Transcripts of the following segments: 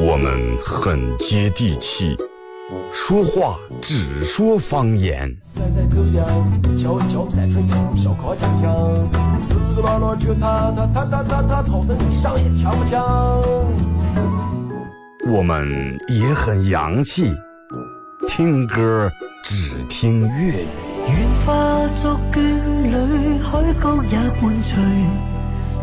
我们很接地气，说话只说方言。我们也很洋气，听歌只听粤语。愿化作眷侣，海角也伴随。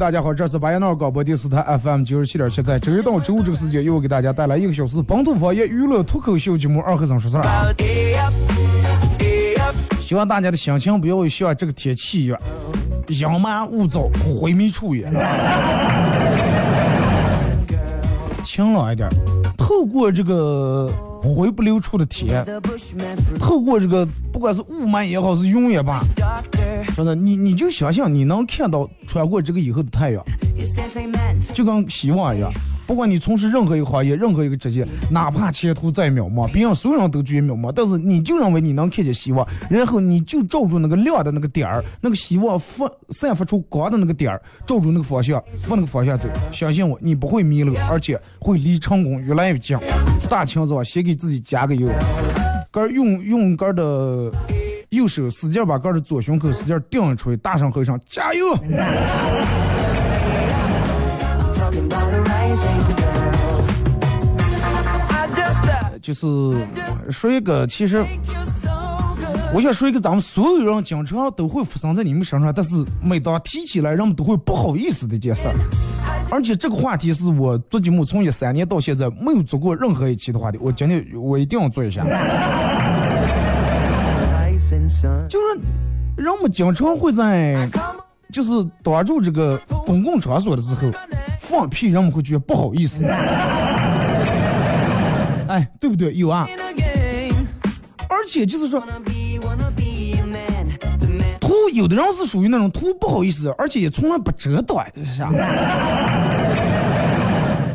大家好，这是巴彦淖尔广播电视台 FM 九十七点七，在周一到周五这个时间，又给大家带来一个小时本土方言娱乐脱口秀节目《二和尚说事儿》。希望大家的心情不要像这个天气一样阴霾雾燥、灰迷处也，晴朗一点。透过这个灰不溜出的天，透过这个不管是雾霾也好，是云也罢。真的，你你就想想，你能看到穿过这个以后的太阳，就跟希望一样。不管你从事任何一个行业，任何一个职业，哪怕前途再渺茫，别人所有人都觉得渺茫，但是你就认为你能看见希望，然后你就照住那个亮的那个点儿，那个希望发散发出光的那个点儿，照住那个方向，往那个方向走。相信我，你不会迷路，而且会离成功越来越近。大清早先给自己加个油，杆用用杆的。右手使劲把杆的左胸口使劲顶出去，大声吼一声：“加油！” 就是说一个，其实我想说一个，咱们所有人经常都会发生在你们身上，但是每当提起来，人们都会不好意思的一件事儿。而且这个话题是我做节目从一三年到现在没有做过任何一期的话题，我今天我一定要做一下。就是人们经常会在，就是挡住这个公共场所的时候放屁，人们会觉得不好意思。哎，对不对？有啊。而且就是说，图有的人是属于那种图不好意思，而且也从来不遮挡一下，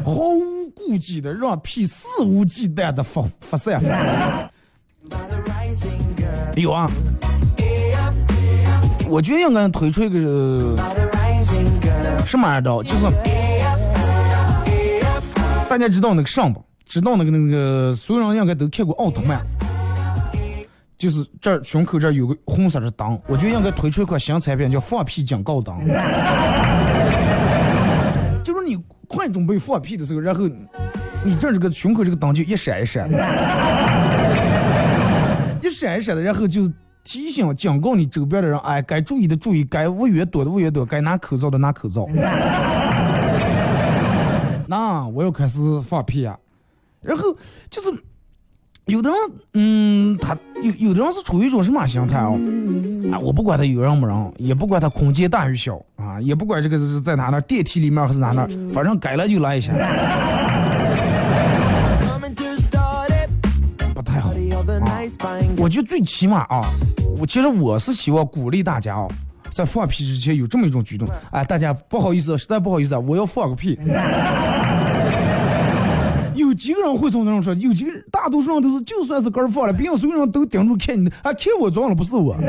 毫无顾忌的让屁肆无忌惮的发发散。有啊，我觉得应该推出一个什么的，就是大家知道那个上吧，知道那个那个所有人应该都看过奥特曼，就是这儿胸口这儿有个红色的灯，我觉得应该推出一款新产品，叫放屁警告灯。就是你快准备放屁的时候，然后你这这个胸口这个灯就一闪一闪的，一闪一闪的，然后就提醒警告你周边的人，哎，该注意的注意，该捂越多的捂越多，该拿口罩的拿口罩。那我要开始放屁啊，然后就是有的人，嗯，他有有的人是处于一种什么心态啊？啊，我不管他有人没人，也不管他空间大与小啊，也不管这个是在哪那电梯里面还是哪那，反正该来就来一下，不太好啊。我觉得最起码啊，我其实我是希望鼓励大家啊，在放屁之前有这么一种举动，哎，大家不好意思，实在不好意思啊，我要放个屁。几个人会从那种说？有几个人，大多数人都是，就算是杆儿放了，别人所有人都盯住看你的，还看我装了，不是我。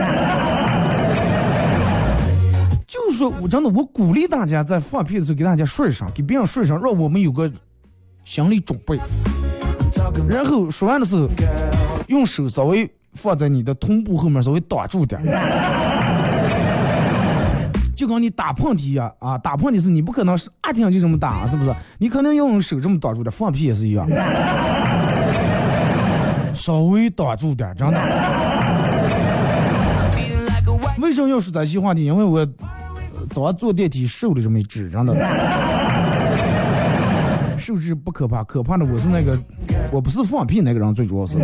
就是说我真的，我鼓励大家在放屁的时候给大家说一声，给别人说一声，让我们有个心理准备。然后说完的时候，用手稍微放在你的臀部后面，稍微挡住点就跟你打喷嚏一样啊，打喷嚏是你不可能是啊听就这么打，是不是？你肯定要用手这么挡住的，放屁也是一样，稍微挡住点，真的。为什么要说这些话题？因为我早上坐电梯瘦的这么一只，真的。瘦是不可怕，可怕的我是那个，我不是放屁那个人，最主要是。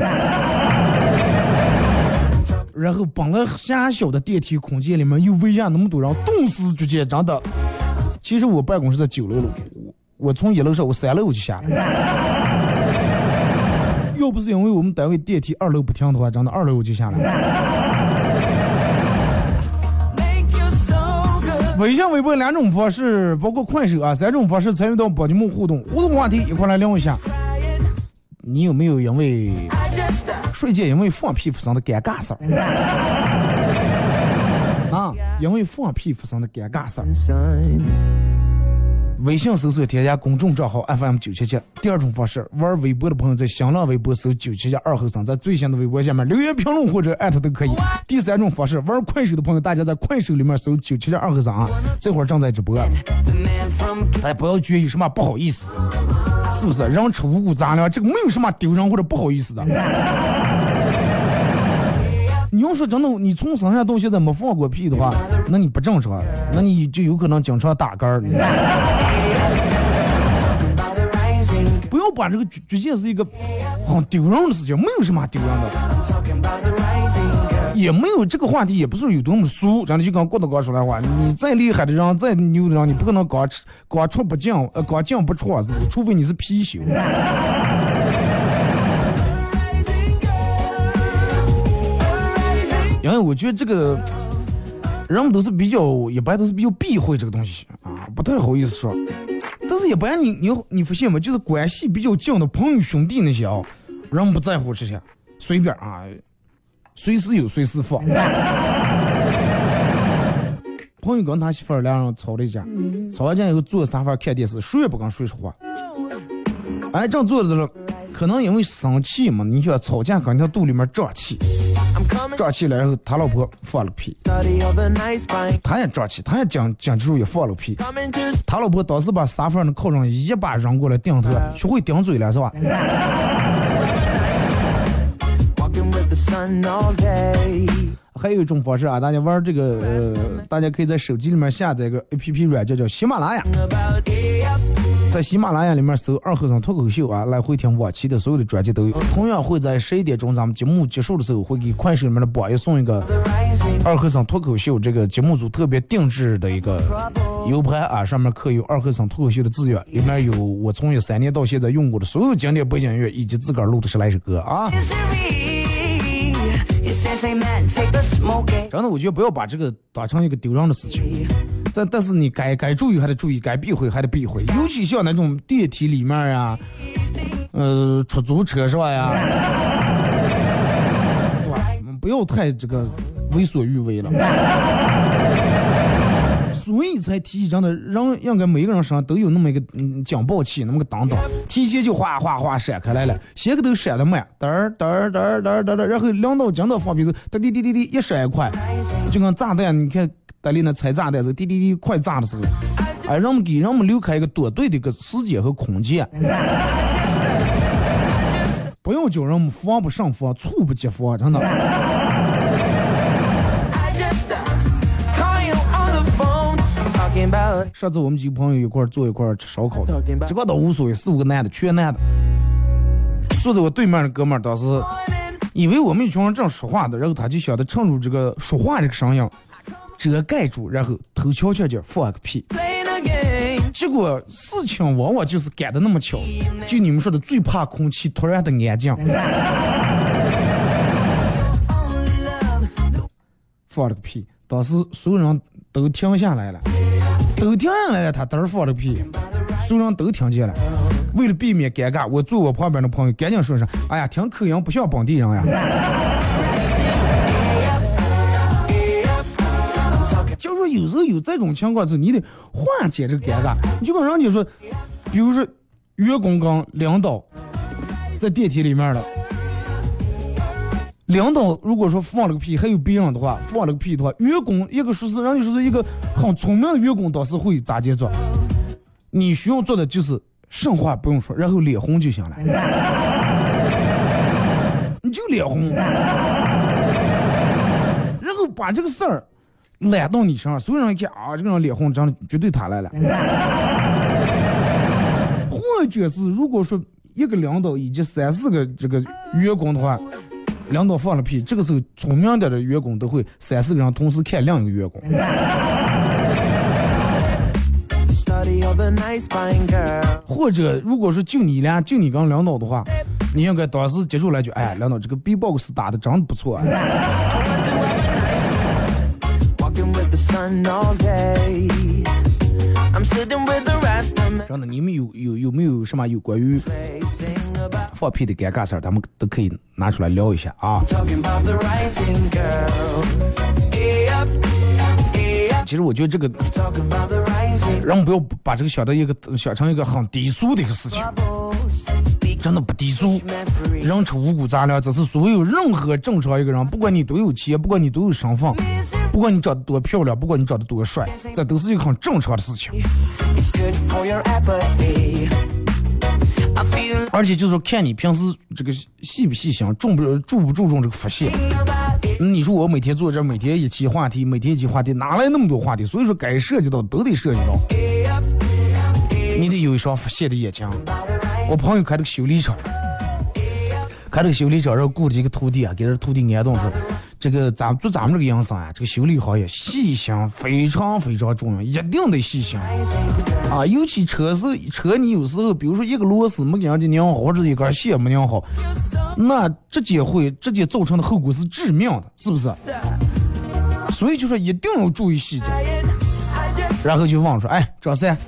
然后本来狭小的电梯空间里面又围下那么多人，动时之间真的。其实我办公室在九楼了，我从一楼上我三楼我就下来。要不是因为我们单位电梯二楼不停的话，真的二楼我就下来。微信、微博两种方式，包括快手啊，三种方式参与到宝节目互动。互动话题一块来聊一下，你有没有因为睡觉因为放屁发生的尴尬事儿？啊，因为放屁发生的尴尬事儿。微信搜索添加公众账号 FM 九七七。第二种方式，玩微博的朋友在新浪微博搜九七七二后生，在最新的微博下面留言评论或者艾特都可以。第三种方式，玩快手的朋友，大家在快手里面搜九七七二后生啊，这会儿正在直播。大家不要觉得有什么不好意思，是不是？人吃五谷杂粮，这个没有什么丢人或者不好意思的。你要说真的，你从生下到现在没放过屁的话，那你不正常，那你就有可能经常打嗝。不要把这个举举件是一个很丢人的事情，没有什么丢人的，也没有这个话题，也不是有多么俗。真的就跟郭德纲说的话，你再厉害的人，再牛的人，你不可能光吃光出不进，呃，光进不出，是不是？除非你是貔貅。因为我觉得这个人们都是比较，一般都是比较避讳这个东西啊，不太好意思说。但是，一般你你你发现没？就是关系比较近的朋友兄弟那些啊，人不在乎这些，随便啊，随时有随时放。朋友跟他媳妇儿两人吵了一架，吵完架以后坐沙发看电视，谁也不敢说实话。哎，正坐着了，可能因为生气嘛，你说吵架肯定肚里面胀气。胀气了，然后他老婆放了屁，他也胀气，他也讲讲之后也放了屁。他老婆当时把沙发的靠上一把扔过来顶他，学会顶嘴了是吧？还有一种方式啊，大家玩这个，呃，大家可以在手机里面下载一个 A P P 软件叫喜马拉雅，在喜马拉雅里面搜“二和尚脱口秀”啊，来回听往期的所有的专辑都有。同样会在十一点钟咱们节目结束的时候，会给快手里面的榜一送一个“二和尚脱口秀”这个节目组特别定制的一个 U 盘啊，上面刻有“二和尚脱口秀”的字样，里面有我从一三年到现在用过的所有经典背景音乐以及自个儿录的十来首歌啊。真的，我觉得不要把这个当成一个丢人的事情。但但是你该该注意还得注意，该避讳还得避讳。尤其像那种电梯里面呀，呃，出租车是吧呀，对吧？不要太这个为所欲为了。所以才提起，真的，人应该每个人身上都有那么一个嗯警报器，那么个当当，提前就哗哗哗闪开来了，鞋个都闪的慢，噔儿噔儿噔儿嘚儿嘚儿，然后两到讲到放屁时，滴滴滴滴滴一闪快，就跟炸弹，你看在里那拆炸弹时候，滴滴滴快炸的时候，哎，让我们给让我们留开一个躲对的一个时间和空间，不要叫人们防不胜防，猝不及防，真的。上次我们几个朋友一块坐一块吃烧烤，这个倒无所谓，四五个男的，全男的。坐在我对面的哥们儿当时以为我们一群人正说话的，然后他就想着趁住这个说话这个声音遮盖住，然后偷悄悄的放个屁。结果事情往往就是赶的那么巧，就你们说的最怕空气突然的安静。放了个屁，当时所有人都停下来了。都停下来了，他嘚儿放的屁，所有人都听见了。为了避免尴尬，我坐我旁边的朋友赶紧说声：“哎呀，听口音不像本地人呀。”就说有时候有这种情况时，你得缓解这个尴尬。你就跟人家说，比如说员工跟领导在电梯里面了。领导如果说放了个屁，还有别人的话，放了个屁的话，员工一个说是，人家说是一个很聪明的员工，当时会咋接做？你需要做的就是什话不用说，然后脸红就行了，你就脸红，然后把这个事儿揽到你身上，所有人一看啊，这个人脸红，真的绝对他来了。或者是如果说一个领导以及三四个这个员工的话。领导放了屁，这个时候聪明点的员工都会三四个人同时看另一个员工。或者如果说就你俩就你跟领导的话，你应该当时接住来就，哎，领导这个 B-box 打的真的不错。真的，你们有有有没有什么有关于放屁的尴尬事儿？咱们都可以拿出来聊一下啊。其实我觉得这个，人不要把这个想到一个想成一个很低俗的一个事情，真的不低俗。人吃五谷杂粮，这是所有任何正常一个人，不管你多有钱，不管你多有身份。不管你长得多漂亮，不管你长得多帅，这都是一个很正常的事情。而且就是说，看你平时这个细不细心，重不注不注重这个福气。你说我每天坐这，每天一期话题，每天一期话题，哪来那么多话题？所以说，该涉及到都得涉及到。你得有一双发泄的眼睛。我朋友开这个修理厂，开这个修理厂，然后雇了一个徒弟啊，给这徒弟安顿说。这个咱做咱们这个营生啊，这个修理行业细心非常非常重要，一定得细心啊！尤其车是车，你有时候比如说一个螺丝没给人家拧好，或者一根线没拧好，那直接会直接造成的后果是致命的，是不是？所以就说一定要注意细节。然后就问说：“哎，张三，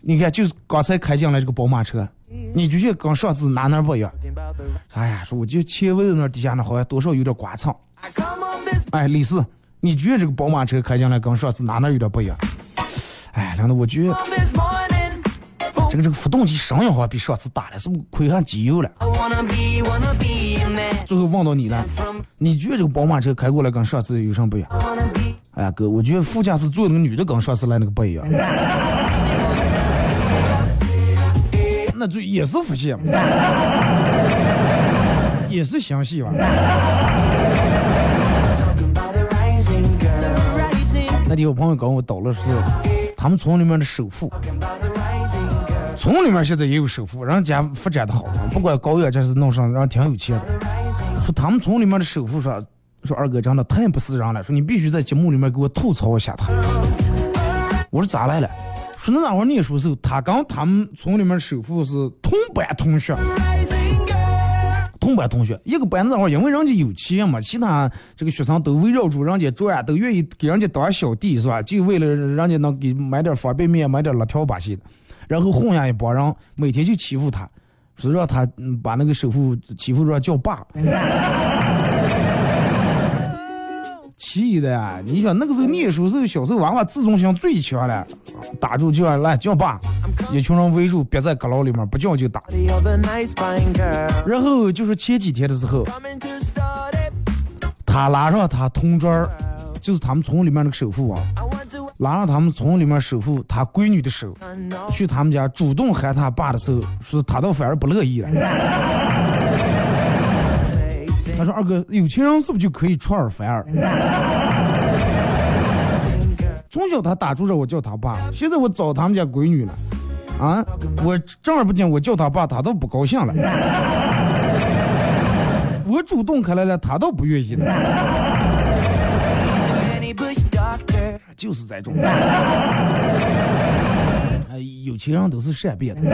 你看就是刚才开进来这个宝马车，你觉得跟上次哪哪不一样？”哎呀，说我就前位那底下那好像多少有点刮蹭。哎，李四，你觉得这个宝马车开进来跟上次哪哪有点不一样？哎，梁导，我觉得这个这个发动机声音好像比上次大了，是不亏上机油了？最后问到你了，你觉得这个宝马车开过来跟上次有什么不一样？哎呀哥，我觉得副驾驶坐那个女的跟上次来那个不一样。那就也是福气嘛，也是详细吧。那天我朋友跟我倒了是，他们村里面的首富，村里面现在也有首富，人家发展的好，不管高远这是弄上，人挺有钱的。说他们村里面的首富说，说二哥真的太不是人了，说你必须在节目里面给我吐槽一下他。我说咋来了？说那会儿念书时候，他跟他们村里面首富是同班同学，同班同学一个班那会儿，因为人家有钱嘛，其他这个学生都围绕住人家转，都愿意给人家当小弟是吧？就为了人家能给买点方便面，买点辣条把戏的，然后混下一帮人，每天就欺负他，说让他把那个首富欺负着叫爸。气的呀！你想那个时候念书时候，小时候娃娃自尊心最强了，打住就要来叫爸，一群人围住憋在阁楼里面，不叫就打。然后就是前几天的时候，他拉上他同桌，就是他们村里面那个首富啊，拉上他们村里面首富他闺女的手，去他们家主动喊他爸的时候，是他倒反而不乐意了。他说：“二哥，有钱人是不是就可以出尔反尔？从小他打住着我叫他爸，现在我找他们家闺女了，啊，我正儿八经我叫他爸，他都不高兴了。我主动开来了，他倒不愿意了。就是这种，哎，有钱人都是善变的。”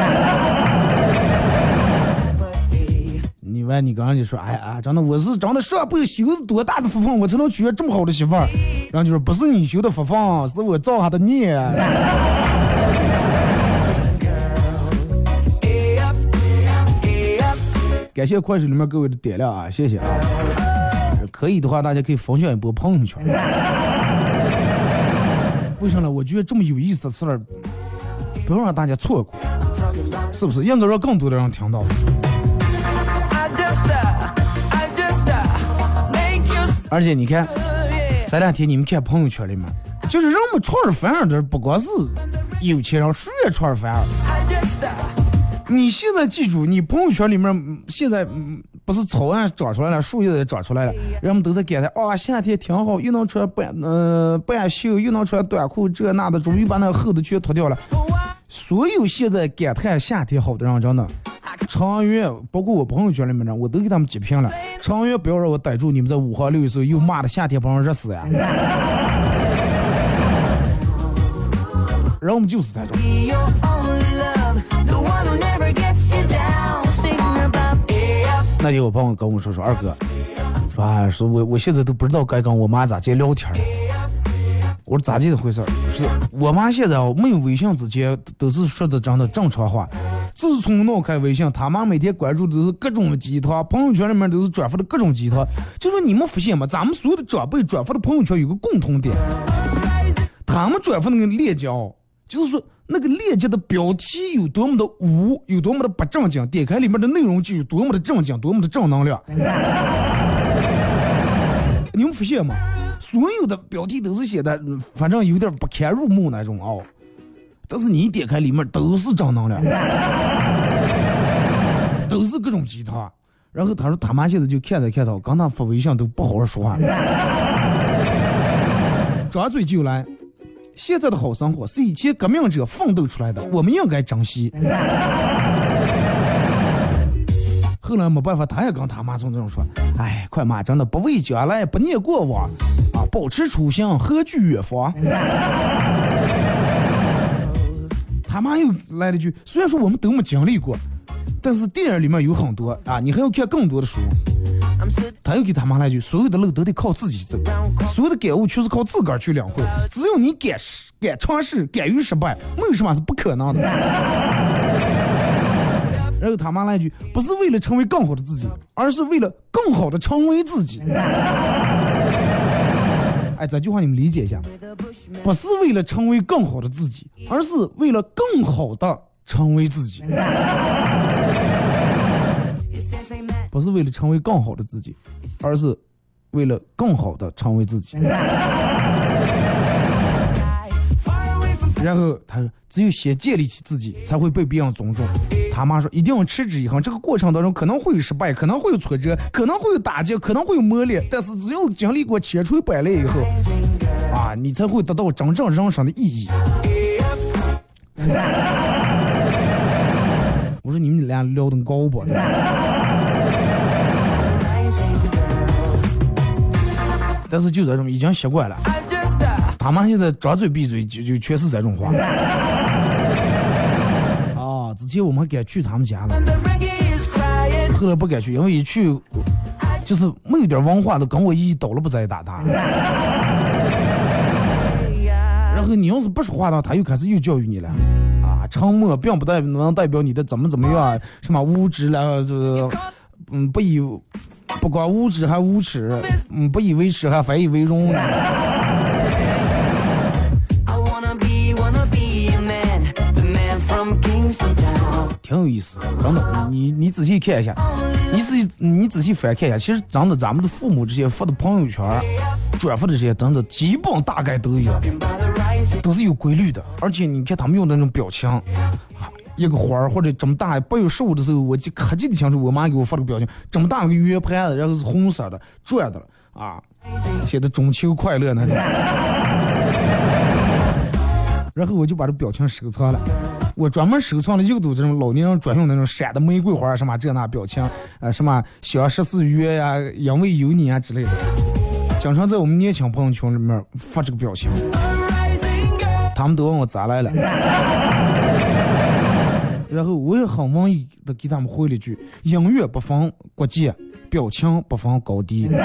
你完，你刚刚就说，哎呀，真的，我是真的上辈子修多大的福分，我才能娶这么好的媳妇儿。然后就说，不是你修的福分，是我造下的孽。感谢快手里面各位的点亮啊，谢谢啊。可以的话，大家可以分享一波朋友圈。为啥呢？我觉得这么有意思的事儿，不要让大家错过，是不是？应该让更多的人听到。而且你看，这两天你们看朋友圈里面，就是人们出尔反尔的，不光是有钱人，谁也出尔反尔。你现在记住，你朋友圈里面现在不是草案长出来了，树叶也长出来了，人们都在感叹啊，夏天挺好，又能穿半呃半袖，又能穿短裤，这那的，终于把那厚的全脱掉了。所有现在感叹夏天好的人，真的。长远，包括我朋友圈里面的，我都给他们截屏了。长远，不要让我逮住你们在五号六的时候又骂的夏天把人热死呀！人们就是这种。那天我朋友跟我说说，二哥，说啊，说我我现在都不知道该跟我妈咋接聊天了。我说咋地的回事？是我妈现在哦没有微信之前都是说的真的正常话。自从闹开微信，他妈每天关注的都是各种鸡汤，朋友圈里面都是转发的各种鸡汤。就说你们发现吗？咱们所有的长辈转发的朋友圈有个共同点，他们转发那个链接哦，就是说那个链接的标题有多么的污，有多么的不正经，点开里面的内容就有多么的正经，多么的正能量。你们发现吗？所有的标题都是写的，反正有点不堪入目那种哦。但是你一点开里面都是正能量，都是各种鸡汤。然后他说他妈现在就看着看着，刚他发微信都不好好说话，张嘴就来。现在的好生活是以前革命者奋斗出来的，我们应该珍惜。后来没办法，他也跟他妈从这种说：“哎，快妈，真的不畏将来，不念过往，啊，保持初心，何惧远方。” 他妈又来了句：“虽然说我们都没经历过，但是电影里面有很多啊，你还要看更多的书。”他又给他妈来句：“所有的路都得靠自己走，所有的感悟全是靠自个儿去领会。只有你敢试、敢尝试、敢于失败，没有什么是不可能的。” 然后他妈来句：“不是为了成为更好的自己，而是为了更好的成为自己。”哎，这句话你们理解一下，不是为了成为更好的自己，而是为了更好的成为自己。不是为了成为更好的自己，而是为了更好的成为自己。然后他说：“只有先建立起自己，才会被别人尊重。”他妈说：“一定要持之以恒。这个过程当中可能会有失败，可能会有挫折，可能会有打击，可能会有磨练。但是只有经历过千锤百炼以后，啊，你才会得到真正人生的意义。”我说：“你们俩聊的高不？”但是就这种已经习惯了。他们现在张嘴闭嘴就就全是这种话。啊，之前我们还敢去他们家了，后来不敢去，因为一去就是没有点文化的，跟我一倒了不在打他。然后你要是不说话的话，他又开始又教育你了。啊，沉默并不代能代表你的怎么怎么样，什么无知了，这嗯不以不光无知还无耻，嗯，不以为耻还反以为荣。挺有意思，真的，你你仔细看一下，你仔细你仔细翻看一下，其实真的咱们的父母这些发的朋友圈、转发的这些，真的基本大概都有，都是有规律的。而且你看他们用的那种表情，一个花儿或者这么大，八月十五的时候，我记可记得清楚，我妈给我发了个表情，这么大个圆盘子，然后是红色的转的了啊，写的中秋快乐那。然后我就把这表情收藏了，我专门收藏了又多这种老年人专用那种闪的玫瑰花什么这那表情，呃什么小十四月呀，因为有你啊之类的，经常在我们年轻朋友圈里面发这个表情，他们都问我咋来了，然后我也很文艺的给他们回了一句：音乐不分国界，表情不分高低。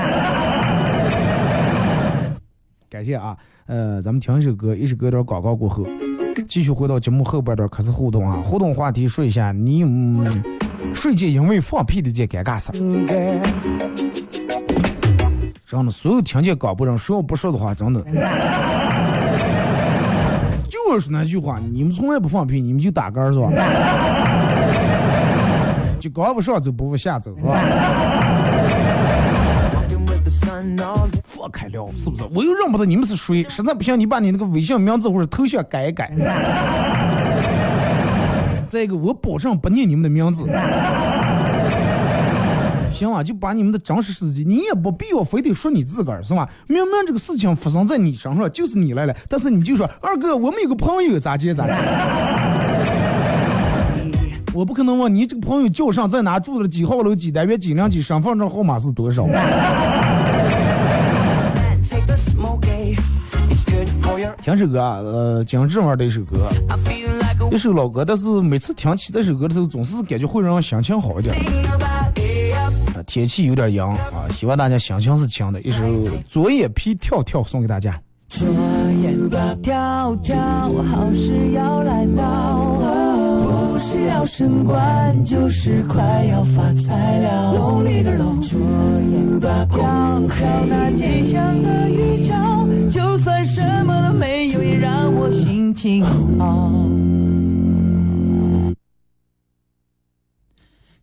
感谢啊。呃，咱们听一首歌，一首歌有点广告过后，继续回到节目后半段，开始互动啊！互动话题说一下，你嗯，睡觉因为放屁的这尴尬事真的，所有听见广播人，说不说的话，真的，就是那句话，你们从来不放屁，你们就打嗝是吧？就刚不上走，不往下走是吧？放开了，是不是？我又认不得你们是谁，实在不行，你把你那个微信名字或者头像改一改。再一个，我保证不念你们的名字。行啊，就把你们的真实事迹，你也不必要非得说你自个儿，是吧？明明这个事情发生在你身上，就是你来了，但是你就说二哥，我们有个朋友咋接咋接。我不可能问你这个朋友叫上在哪住的几号楼几单元几零几身份证号码是多少。听首歌啊，呃，姜志文的一首歌，一首老歌，但是每次听起这首歌的时候，总是感觉会让心情好一点。天气有点凉啊，希望大家心情是晴的。一首左眼皮跳跳送给大家。左眼皮跳跳，好事要来到。不是要升官，就是快要发财了龙里个龙。左眼飘飘那吉祥的预兆，就算什么都没有，也让我心情好。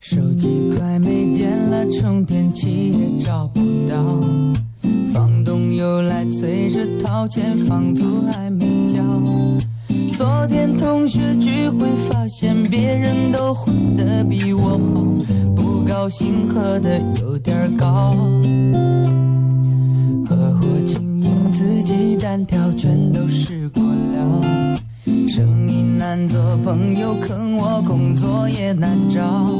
手机快没电了，充电器也找不到，房东又来催着掏钱，房租还没交。昨天同学聚会，发现别人都混得比我好，不高兴喝的有点高。合伙经营自己单挑，全都试过了。生意难做，朋友坑我，工作也难找。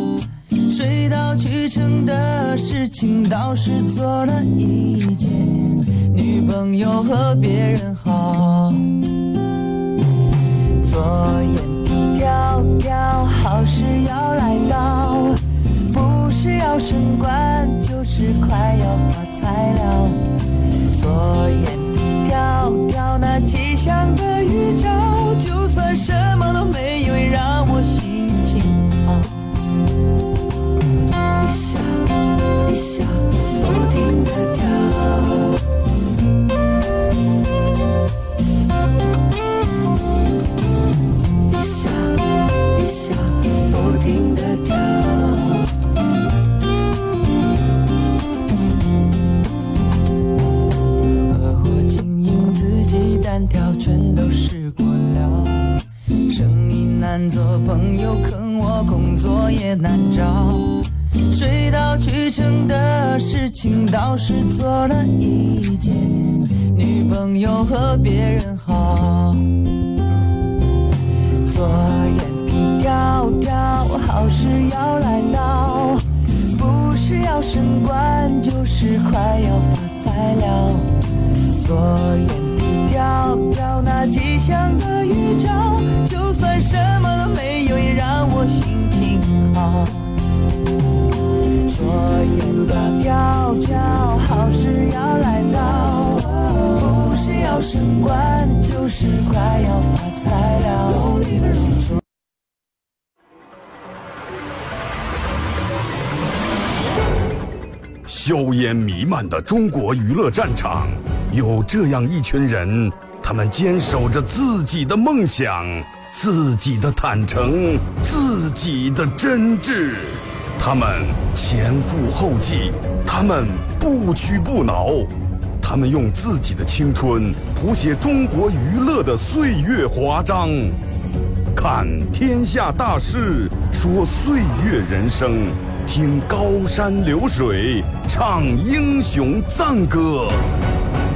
水到渠成的事情倒是做了一件，女朋友和别人好。是，要来到，不是要升官，就是快要发财了。左眼皮跳跳，那吉祥的难做，朋友坑我，工作也难找。水到渠成的事情倒是做了一件，女朋友和别人好。左眼皮跳跳，好事要来到，不是要升官，就是快要发财了。左眼皮。跳跳那吉祥的预兆，就算什么都没有，也让我心情好。左眼吧跳跳，好事要来到，不是要升官，就是快要发财了。有你的人说硝烟弥漫的中国娱乐战场，有这样一群人，他们坚守着自己的梦想，自己的坦诚，自己的真挚。他们前赴后继，他们不屈不挠，他们用自己的青春谱写中国娱乐的岁月华章。看天下大事，说岁月人生，听高山流水，唱英雄赞歌。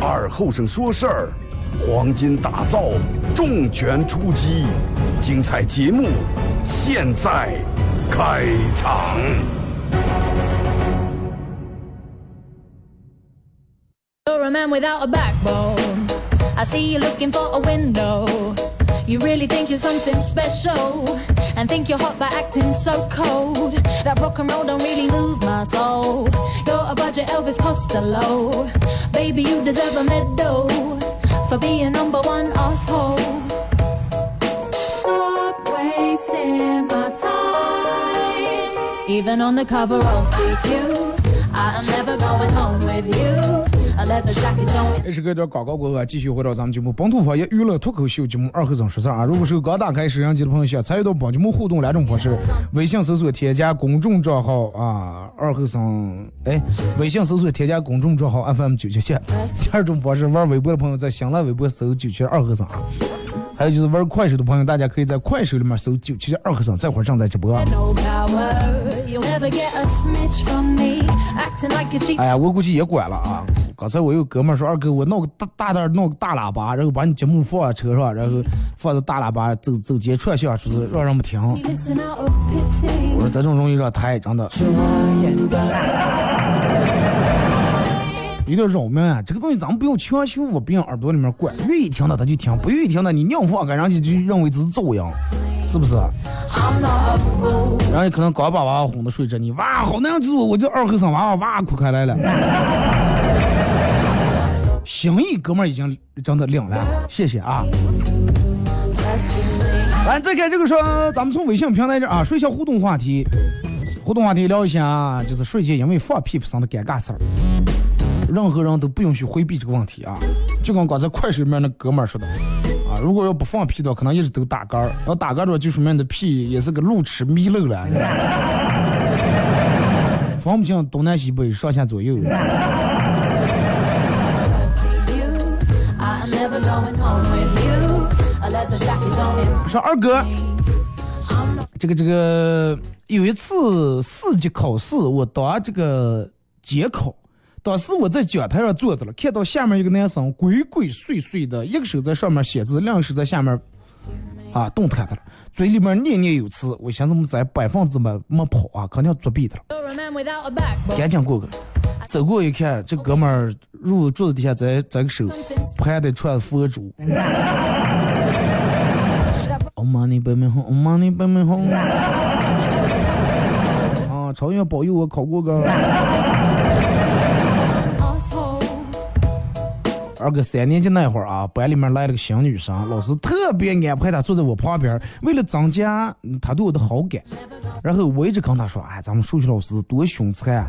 二后生说事儿，黄金打造，重拳出击，精彩节目现在开场。 You're a man without a backbone. I see you looking for a window. You really think you're something special and think you're hot by acting so cold. That rock and roll don't really lose my soul. You're a budget Elvis Costello. Baby, you deserve a medal for being number one asshole. Stop wasting my time. Even on the cover of GQ, I am never going home with you. 这是个段广告过后啊，继续回到咱们节目本土方言娱乐脱口秀节目二和尚说事儿啊。如果是刚打开摄像机的朋友，想参与到本节目互动两种方式：微信搜索添加公众账号啊，二和尚哎，微信搜索添加公众账号 FM 九七七。第二种方式，玩微博的朋友在新浪微博搜九七二和尚啊。还有就是玩快手的朋友，大家可以在快手里面搜九七二和尚，这会儿正在直播。哎呀，我估计也管了啊！刚才我有哥们儿说，二哥，我弄个大大点，弄个大喇叭，然后把你节目放在车上，然后放着大喇叭走走街串巷，就是让人们听。我说这种容易让抬，真的。有点扰民啊！这个东西咱们不用强求，我别人耳朵里面灌，愿意听的他就听，不愿意听的你硬放，给人家就认为这是噪音，是不是.人家可能刚把娃娃哄得睡着，你哇好那样子，我这二后生娃娃哇哭开来了。心意哥们儿已经真的领了，谢谢啊！来，再看这个说，咱们从微信平台这啊，说一下互动话题，互动话题聊一下啊，就是睡前因为放屁发生的尴尬事儿，任何人都不允许回避这个问题啊，就跟刚才快手里面那哥们儿说的啊，如果要不放屁的话，可能一直都打嗝儿，要打嗝儿的话，就说明你的屁也是个路痴迷路了，分不清东南西北上下左右。说二哥。这个这个有一次四级考试，我当这个监考，当时我在讲台上坐着了，看到下面一个男生鬼鬼祟祟的，一个手在上面写字，另一个手在下面啊动弹的了，嘴里面念念有词。我寻思么在百分之没没跑啊，肯定作弊的了.赶紧过去。走过一看，这哥们儿入桌子底下在在个手拍的串佛珠。哦妈你北门红，哦妈你北门红。啊，朝阳保佑我考过个。二哥三年级那会儿啊，班里面来了个新女生，老师特别安排她坐在我旁边，为了增加嗯她对我的好感，然后我一直跟她说，哎，咱们数学老师多凶残啊，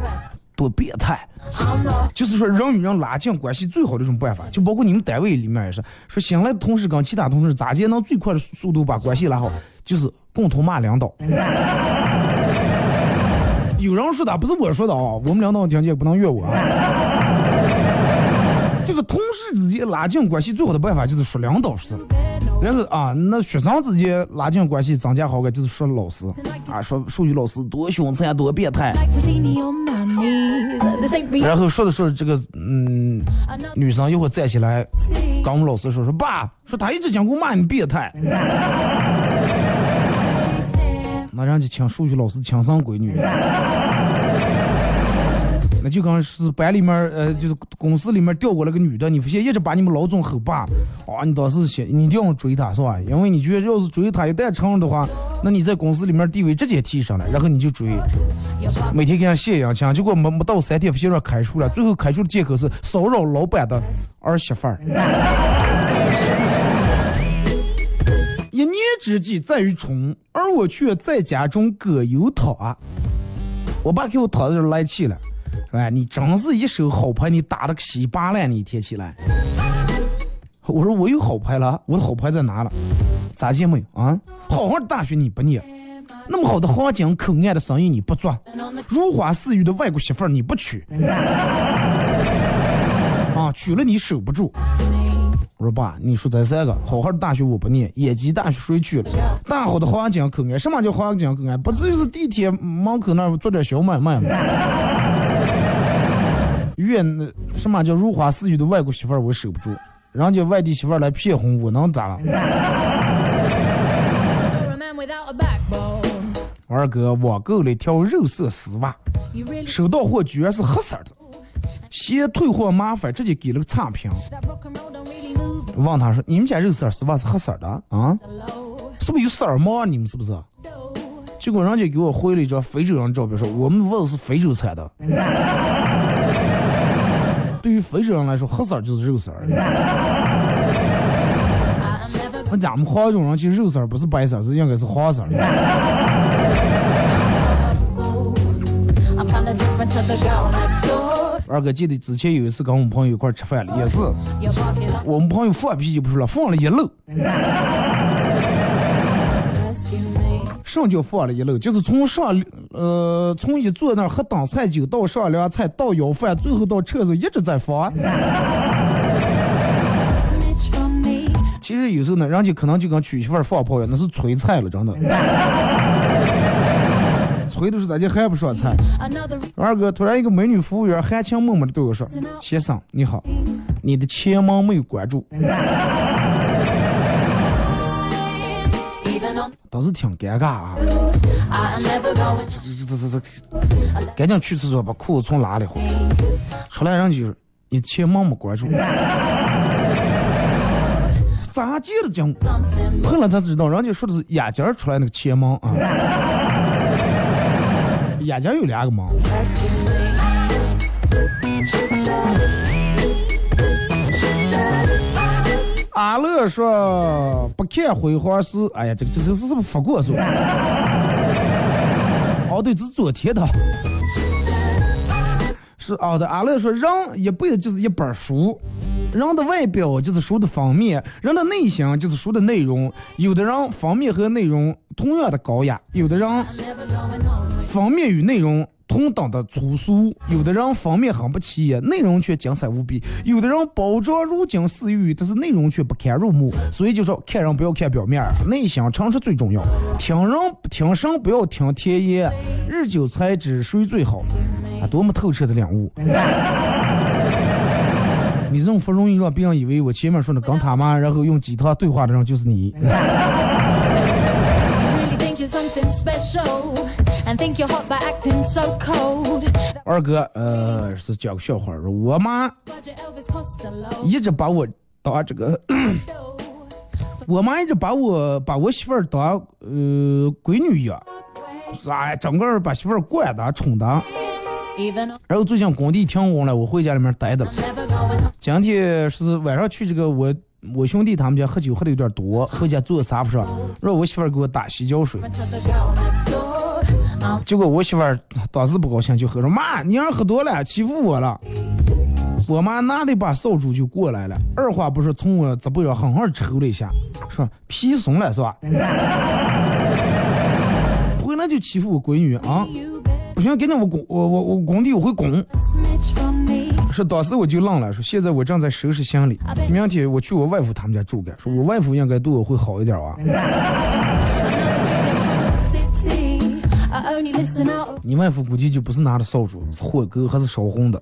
多变态。就是说人与人拉近关系最好的一种办法，就包括你们单位里面也是，说新来的同事跟其他同事咋接能最快的速度把关系拉好，就是共同骂领导。有人说的不是我说的啊，我们领导听见不能怨我啊。就是同事之间拉近关系最好的办法就是说领导是，然后啊，那学生之间拉近关系增加好感就是说老师啊，说数学老师多凶残多变态。然后说着说着，这个嗯，女生一会站起来，跟我们老师说说爸，说他一直讲我骂你变态，那人家请数学老师亲生闺女，就跟是班里面呃，就是公司里面调过来个女的，你发现一直把你们老总吼霸，啊，你当时想你一定要追她是吧？因为你觉得要是追她一旦成了的话，那你在公司里面地位直接提升了，然后你就追。每天给人写洋枪，结果没没到三天，发现让开除了，最后开除的借口是骚扰老板的儿媳妇儿。一念之计在于春，而我却在家中葛油汤。我爸给我躺的时候来气了，哎，你真是一手好牌，你打的稀巴烂，你一天起来。我说我有好牌了，我的好牌在哪了？咋见没有啊？好好的大学你不念，那么好的黄金口岸的生意你不做，如花似玉的外国媳妇你不娶，啊，娶了你守不住。我说爸，你说这三个好好的大学我不念，野鸡大学谁去了？大好的黄金口岸，什么叫黄金口岸？不就是地铁门口那做点小买卖吗？越那什么叫如花似玉的外国媳妇儿我守不住，人家外地媳妇儿来骗婚，我能咋了？You're a man without a backbone. 二哥网购了一条肉色丝袜，收到货居然是黑色的，嫌退货麻烦，直接给了个差评。问他说：“你们家肉色丝袜是黑色的啊？是不是有色儿毛啊？你们是不是？”结果人家给我回了一张非洲人照片，说我们袜子是非洲产的。对于非洲人来说，黑色儿就是肉色儿。那咱们黄种人其实肉色儿不是白色儿，是应该是黄色儿。二哥记得之前有一次跟我们朋友一块儿吃饭了，也是我们朋友放屁就不说了，放了一漏。上就放了一楼？就是从上呃从一坐那儿喝当菜酒到上凉菜到舀饭，最后到厕所一直在放。其实有时候呢，人家可能就跟娶媳妇儿放炮一样，那是催菜了，真的。催的是咱家还不上菜。二哥突然一个美女服务员含情脉脉的对我说：“先生你好，你的前门没有关注。Even on ”当时挺尴尬啊，这这这这这，赶紧去厕所把裤子从拉了会，出来人就是你前门没关住。咋接的讲？碰了才知道，人家说的是眼睛出来那个前门啊。眼睛有两个门，阿乐说不看辉煌是，哎呀，这个这个这是是不是发过做？哦，对，这是昨天的。是啊的，阿乐说人一辈子就是一本书，人的外表就是书的封面，人的内心就是书的内容。有的人封面和内容同样的高雅，有的人.封面与内容同等的粗俗，有的人封面很不起眼，内容却精彩无比；有的人包装如金似玉，但是内容却不堪入目。所以就说看人不要看表面，内心诚实最重要。听人听声不要听甜言，日久才知谁最好。啊，多么透彻的领悟！你这种不容易让别人以为我前面说的跟他妈，然后用鸡汤对话的人就是你。and think you're by acting so cold. 二哥，呃，是讲个笑话，我妈一直把我当这个，我妈一直把我把我媳妇儿当呃闺女一样，啥、哎、整个把媳妇儿惯的宠的。然后最近工地停工了，我回家里面待着。今天是晚上去这个我我兄弟他们家喝酒喝的有点多，回家坐在沙发上，让我媳妇儿给我打洗脚水。To the girl next door. I'm 结果我媳妇儿当时不高兴，就喝说妈，你儿喝多了，欺负我了。我妈拿了一把扫帚就过来了，二话不说从我直播上狠狠抽了一下，说皮松了是吧？回来就欺负我闺女啊！不行，赶紧我工我我我工地我会拱。说当时我就愣了，说现在我正在收拾行李，明天我去我外父他们家住个，说我外父应该对我会好一点啊。你外父估计就不是拿着扫帚，是火哥还是烧红的。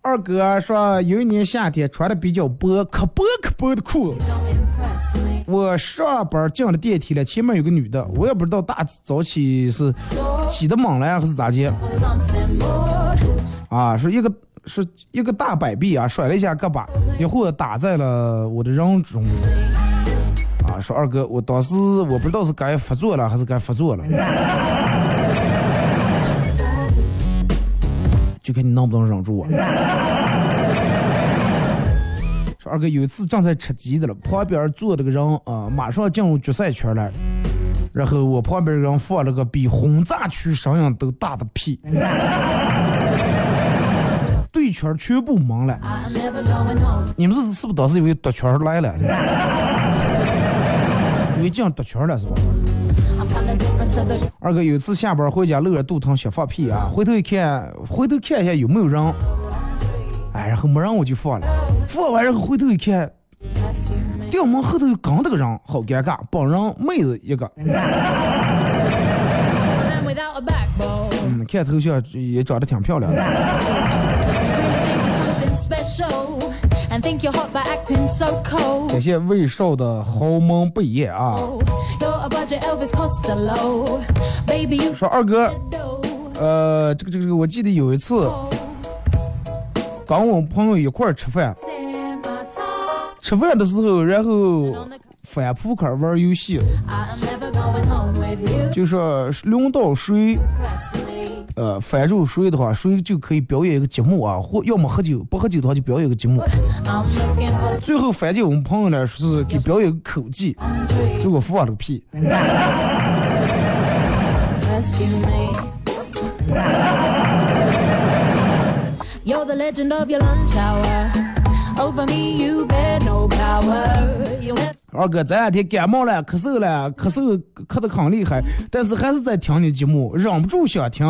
二哥说有一年夏天穿的比较薄，可薄可薄的裤.我上班进了电梯了，前面有个女的，我也不知道大早起是起的猛了呀，还是咋接 For something more. 啊？是一个是一个大摆臂啊，甩了一下胳膊，一会儿打在了我的人中。说二哥，我当时我不知道是该发作了还是该发作了，就看你能不能忍住啊。说二哥有一次正在吃鸡的了，旁边坐着个人啊，马上进入决赛圈了。然后我旁边人放了个比轰炸区声音都大的屁，对圈全部懵了。你们是是不是当时以为夺圈来了？以为这样夺圈了是吧二哥有一次下班回家，露着肚疼想放屁啊，回头一看，回头看一下有没有人，哎，然后没人我就放了，放完然后回头一看.店门后头又跟着个人，好尴尬，帮人妹子一个. 嗯，看头像也长得挺漂亮的。感谢魏少的豪门贝叶啊说二哥.呃，这个这个这个，我记得有一次跟我朋友一块儿吃饭.吃饭的时候，然后翻扑克玩游戏.就说轮到谁。呃，反正谁的话，谁就可以表演一个节目啊，或要么喝酒，不喝酒的话就表演一个节目。最后反正我们朋友呢说是给表演个口技，some dreams. 结果放了个屁。二哥这两天感冒了，咳嗽了，咳嗽咳得很厉害，但是还是在听你节目，忍不住想听，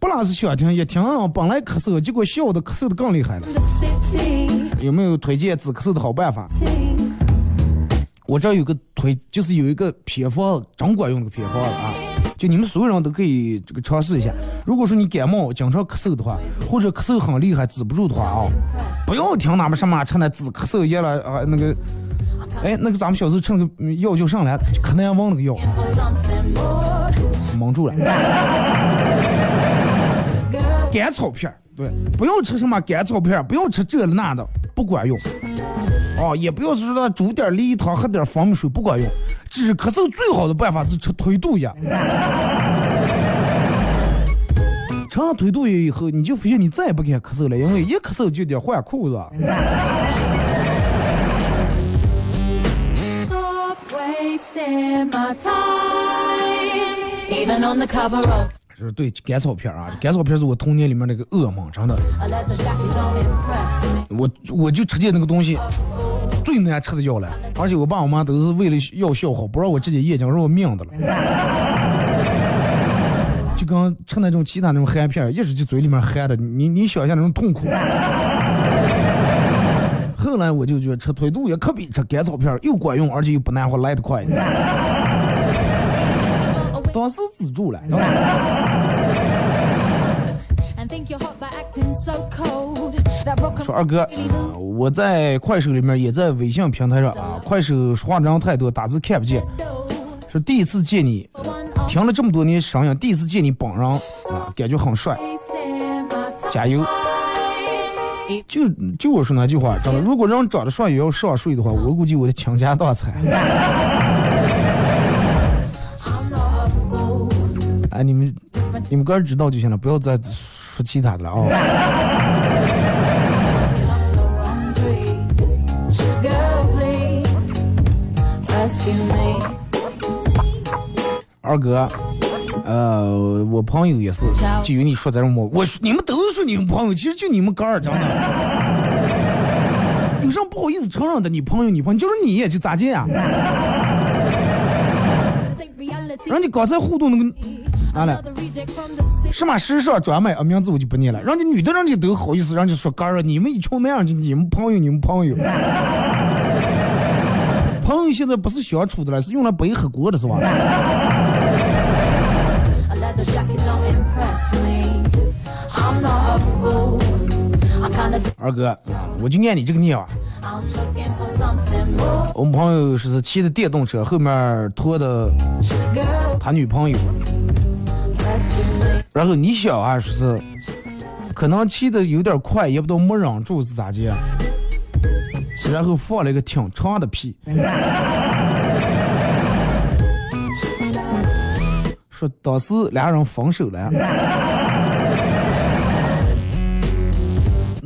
不能是想听，一听本来咳嗽，结果笑的咳嗽的更厉害了。有没有推荐治咳嗽的好办法？我这儿有个推，就是有一个偏方，真管用的偏方啊！就你们所有人都可以这个尝试一下。如果说你感冒经常咳嗽的话，或者咳嗽很厉害止不住的话啊，不要听他们什么吃那止咳嗽药了啊，那个，哎，那个咱们小时候吃那个嗯药就上来，可难忘那个药.蒙住了。甘草片儿，对，不要吃什么甘草片儿，不要吃这那的，不管用。哦，也不要说那煮点梨汤，喝点蜂蜜水，不管用。治咳嗽最好的办法是吃推肚药。吃上推肚药以后，你就发现你再也不敢咳嗽了，因为一咳嗽就得换裤子。这是对甘草片啊，甘草片是我童年里面那个噩梦，真的。我我就吃见那个东西最难吃的药了，而且我爸我妈都是为了药效好，不让我直接眼睛让我命的了。就刚吃那种其他那种含片儿，一直就嘴里面含的，你你想象那种痛苦。后来我就觉得吃腿肚也可比吃甘草片儿又管用，而且又不难活，来得快。当时止住了说二哥，啊我在快手里面也在微信平台上啊，快手说话人太多，打字看不见。是第一次见你，听了这么多年声音，第一次见你本人啊，感觉很帅.加油！就就我说那句话，真的，如果人长得帅也要上税的话，我估计我得倾家荡产。哎，你们你们个人知道就行了，不要再说其他的了啊. 二哥，呃，我朋友也是，就有你说这种么，我你们都说你们朋友，其实就你们哥儿真的，有啥不好意思承认的？你朋友，你朋友就是你，也就咋地呀 reality. 人家刚才互动那个。啊来.什么时尚专卖啊，名字我就不念了。人家女的，人家都好意思，人家说哥儿啊，你们一群那样，就你们朋友，你们朋友。朋友现在不是相处的了，是用来背黑锅的，是吧？二哥，我就念你这个念啊。我们朋友是骑的电动车，后面拖的他女朋友。然后你想啊，说是可能骑的有点快，也不知道没忍住是咋的，然后放了一个挺长的屁。说当时俩人分手了，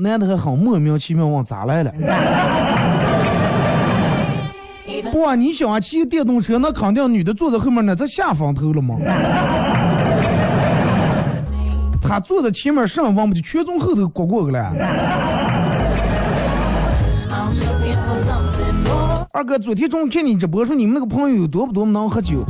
男的还很莫名其妙问咋来了，不啊，你想啊，骑电动车那肯定女的坐在后面呢，这下风头了吗？他坐在前面上方不就全从后头过过去了. 二哥，昨天中午看你直播说你们那个朋友有多不多能喝酒.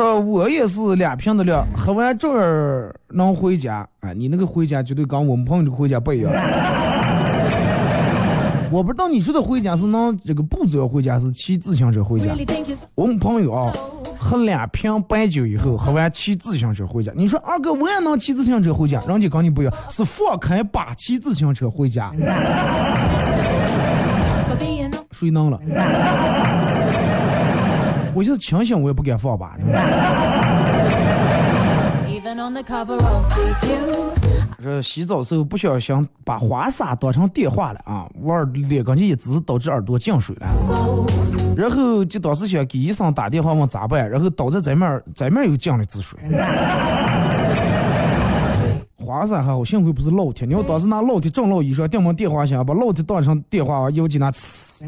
说我也是两瓶的量，喝完这儿能回家。啊，你那个回家绝对跟我们朋友的回家不一样。我不知道你说的回家是能这个步走回家，是骑自行车回家。我们朋友啊，喝两瓶白酒以后，喝完骑自行车回家。你说二哥我也能骑自行车回家，人家跟你不一样，是放开把骑自行车回家 谁能了？我就是清醒，我也不敢放把。even on the cover of GQ. 这洗澡时候不小心把花洒当成电话了啊，玩脸刚去一直，导致耳朵进水了。然后就当时想给医生打电话问咋办，然后导致这面这面又进了滋水。花洒还好，幸亏不是老铁。你要当时拿老铁正老医生电门电话响，把老铁当成电话，一记那呲。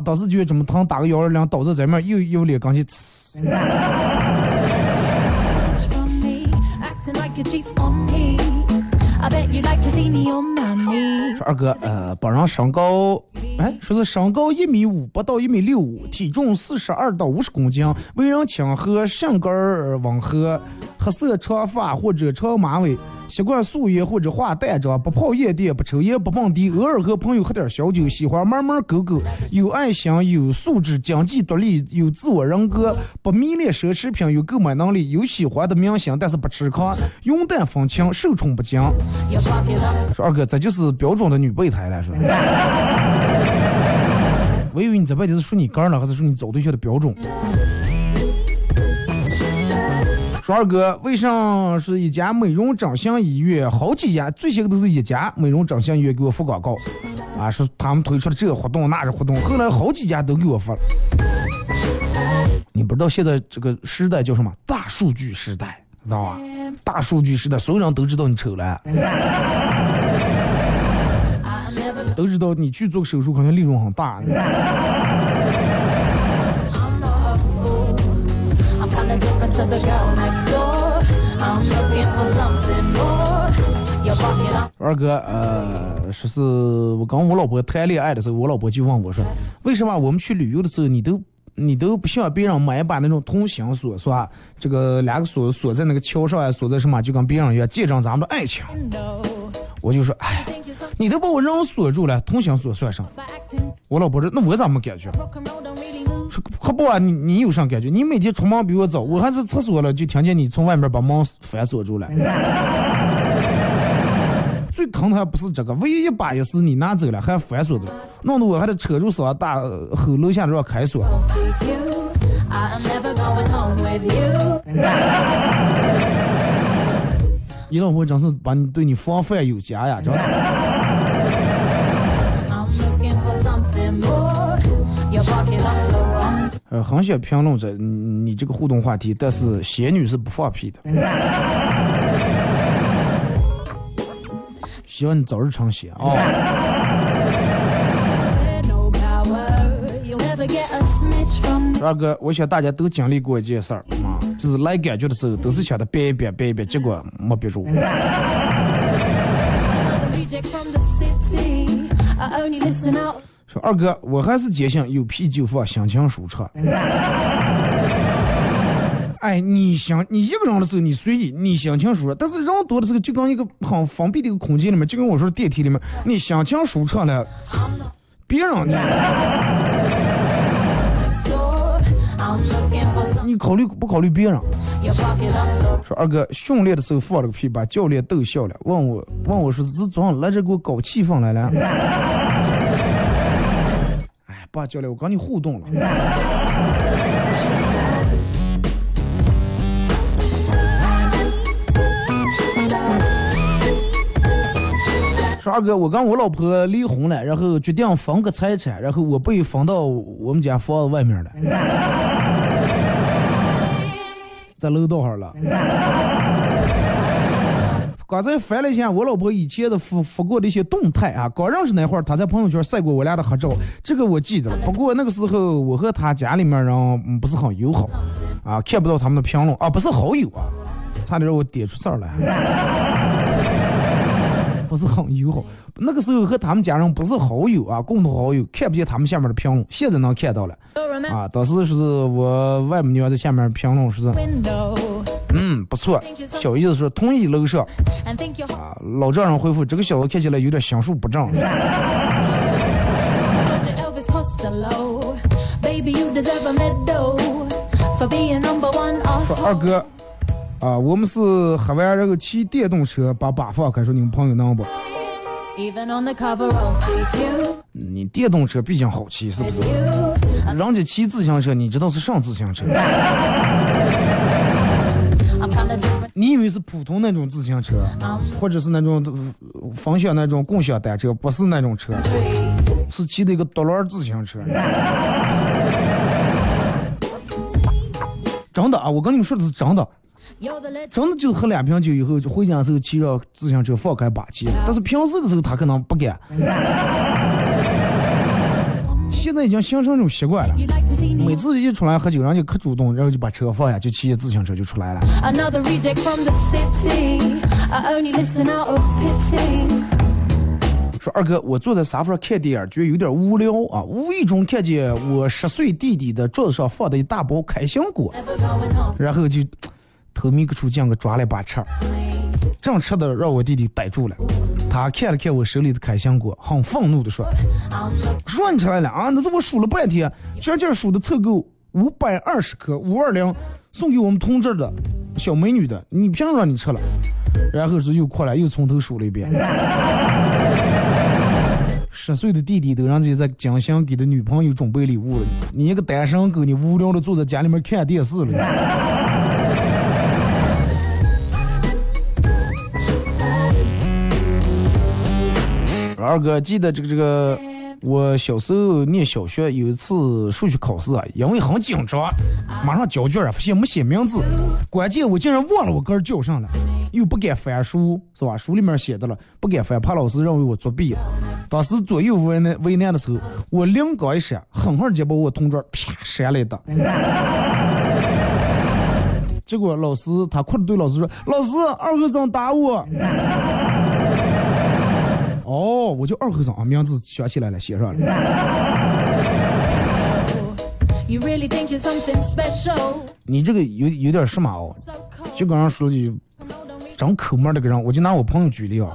当时觉得怎么疼，打个幺二零。当时咱们又又脸刚去呲。说二哥，呃，不让上高。哎，说是身高一米五不到一米六五，体重四十二到五十公斤，为人亲和，性格温和，黑色长发或者长马尾，习惯素颜或者化淡妆，不泡夜店，不抽烟，不蹦迪，偶尔和朋友喝点小酒，喜欢猫猫狗狗，有爱心，有素质，经济独立，有自我人格，不迷恋奢侈品，有购买能力，有喜欢的明星，但是不吃糠，云淡风轻，受宠不惊。说二哥，这就是标准的女备胎了，是吧？我以为你这辈子是说你哥呢，还是说你找对象的标准？说二哥，为啥是一家美容整形医院，好几家，最先都是一家美容整形医院给我发广告，啊，说他们推出了这个活动那个活动，后来好几家都给我发了。你不知道现在这个时代叫什么？大数据时代，知道吧？大数据时代，所有人都知道你丑了。都知道你去做个手术肯定利润很大。二哥，呃，说是我跟我老婆谈恋爱的时候，我老婆就问我说，为什么我们去旅游的时候，你都你都不向别人买一把那种同心锁，是吧？这个两个锁锁在那个桥上啊，锁在什么，就跟别人一样，见证咱们的爱情。我就说，哎，你都把我人锁住了，同行锁算上。by acting. 我老婆说，那我咋没感觉？说可不啊，你你有啥感觉？你每天出门比我早，我还是厕所了，就听见你从外面把门反锁住了。最坑的还不是这个，唯一一把也是你拿走了，还反锁的，弄得我还得扯住嗓子大吼楼下让开锁。你老婆真是把你对你防范有加呀，真的。呃，很想评论着你这个互动话题，但是仙女是不放屁的。希望你早日成仙啊！哦、二哥，我想大家都经历过一件事儿。就是来感觉的时候都是想的憋一憋憋一憋，结果没憋住。说二哥，我还是坚信有屁就放，心情舒畅。哎，你想你一个人的时候你随意，你心情舒畅；但是人多的时候，就跟一个很封闭的一个空间里面，就跟我说电梯里面，你心情舒畅了，别让你你考虑不考虑别人说二哥训练的时候放了个屁，把教练逗笑了，问我问我说是怎么来这给我搞气氛来了？哎，爸教练，我跟你互动了。说二哥，我跟我老婆离婚了，然后决定分个财产，然后我被分到我们家房子外面了，在楼道上了。刚才翻了一下我老婆以前的发发过的一些动态啊，刚认识那会儿，她在朋友圈晒过我俩的合照，这个我记得了。不过那个时候我和她家里面人嗯不是很友好，啊，看不到他们的评论啊，不是好友啊，差点让我点出事儿来，不是很友好。那个时候和他们家人不是好友啊，共同好友，看不见他们下面的评论，现在能看到了。啊，当时说是我外母娘在下面评论说是嗯，不错，小姨子说同意楼上。啊，老丈人回复这个小子看起来有点心术不正。说.二哥，啊，我们是喝完然后骑电动车把把放开，说你们朋友能不？你电动车毕竟好骑，是不是？人家骑自行车，你知道是上自行车.你以为是普通那种自行车，或者是那种呃分享那种共享单车？不是那种车，是骑的一个独轮自行车。真的啊，我跟你们说的是真的。真的就是喝两瓶酒以后，就回家的时候骑着自行车放开把骑，但是平时的时候他可能不敢。现在已经形成一种习惯了。每次一出来喝酒，人家可主动，然后就把车放下，就骑着自行车就出来了。说二哥，我坐在沙发上看电影，觉得有点无聊啊，无意中看见我十岁弟弟的桌子上放的一大包开心果然后就偷咪个出酱给抓了一把吃，正吃的让我弟弟逮住了，他看了看我手里的开心果，很愤怒的说。I'm the 算出来了啊！那是我数了半天，这件数的凑够五百二十颗五二零，送给我们同志的小美女的，你凭让你吃了？然后是又过来又从头数了一遍。十岁的弟弟都让自己在江心给的女朋友准备礼物了，你一个单身狗，你无聊的坐在家里面看电视了。二哥，记得这个这个，我小时候念小学有一次数学考试啊，因为很紧张，马上交卷啊，发现没写名字，关键我竟然忘了我个儿叫上了，又不敢翻书，是吧？书里面写的了，不敢翻，怕老师认为我作弊。当时左右为难为难的时候，我灵光一闪，狠狠就把我同桌啪扇了一打。结果老师他哭着对老师说：“老师，二和尚打我。”哦，我叫二和尚啊，名字想起来了，写上了。你这个有有点什么哦？就刚刚说的真抠门儿那个人，我就拿我朋友举例啊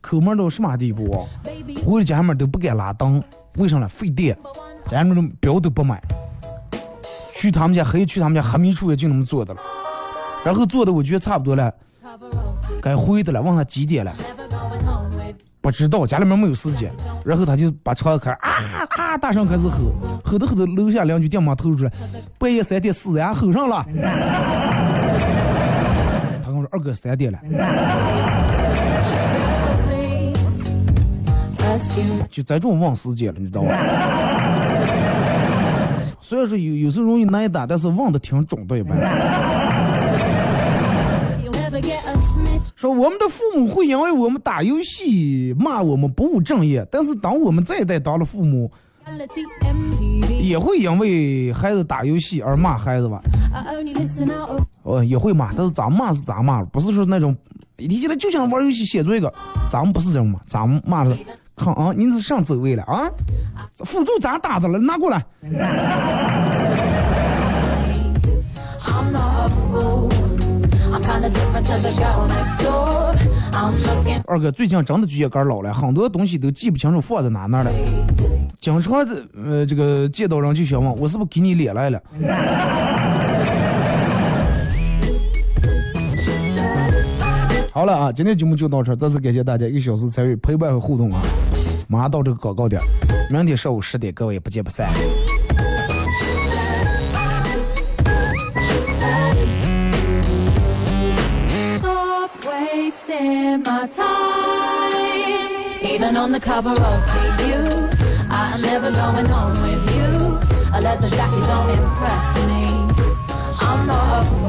抠门儿到什么地步啊.回了家里面都不敢拉灯，为啥呢？费电家里面的表都不买。去他们家黑去他们家黑米处也就那么做的了，然后做的我觉得差不多了，该回的了，问他几点了，不知道，家里面没有时间，然后他就把窗子开啊啊，大声开始吼，吼着吼着，楼下邻居电话透出来，半夜三点四呀，吼上了。他跟我说二哥三点了，就在这种忘时间了，你知道吧？虽然说有有时候容易挨打，但是忘的挺准的，一般。我们的父母会因为我们打游戏骂我们不务正业，但是当我们这一代当了父母，也会因为孩子打游戏而骂孩子吧？哦，也会骂，但是咋骂是咋骂，不是说那种一提起来就想玩游戏写作业个，咱们不是这种骂，咱们骂的，看啊，您是上走位了啊，辅助咋打的了？拿过来。二哥最近真的觉得肝老了，很多东西都记不清楚放在哪哪了。经常这呃，这个见到人就想问我是不是给你脸来了？好了啊，今天节目就到这，再次感谢大家一小时参与陪伴和互动啊！马上到这个广告点，明天上午十点，各位不见不散。Wasting my time. Even on the cover of GQ, I am never going home with you. A leather jacket don't impress me. I'm not a fool.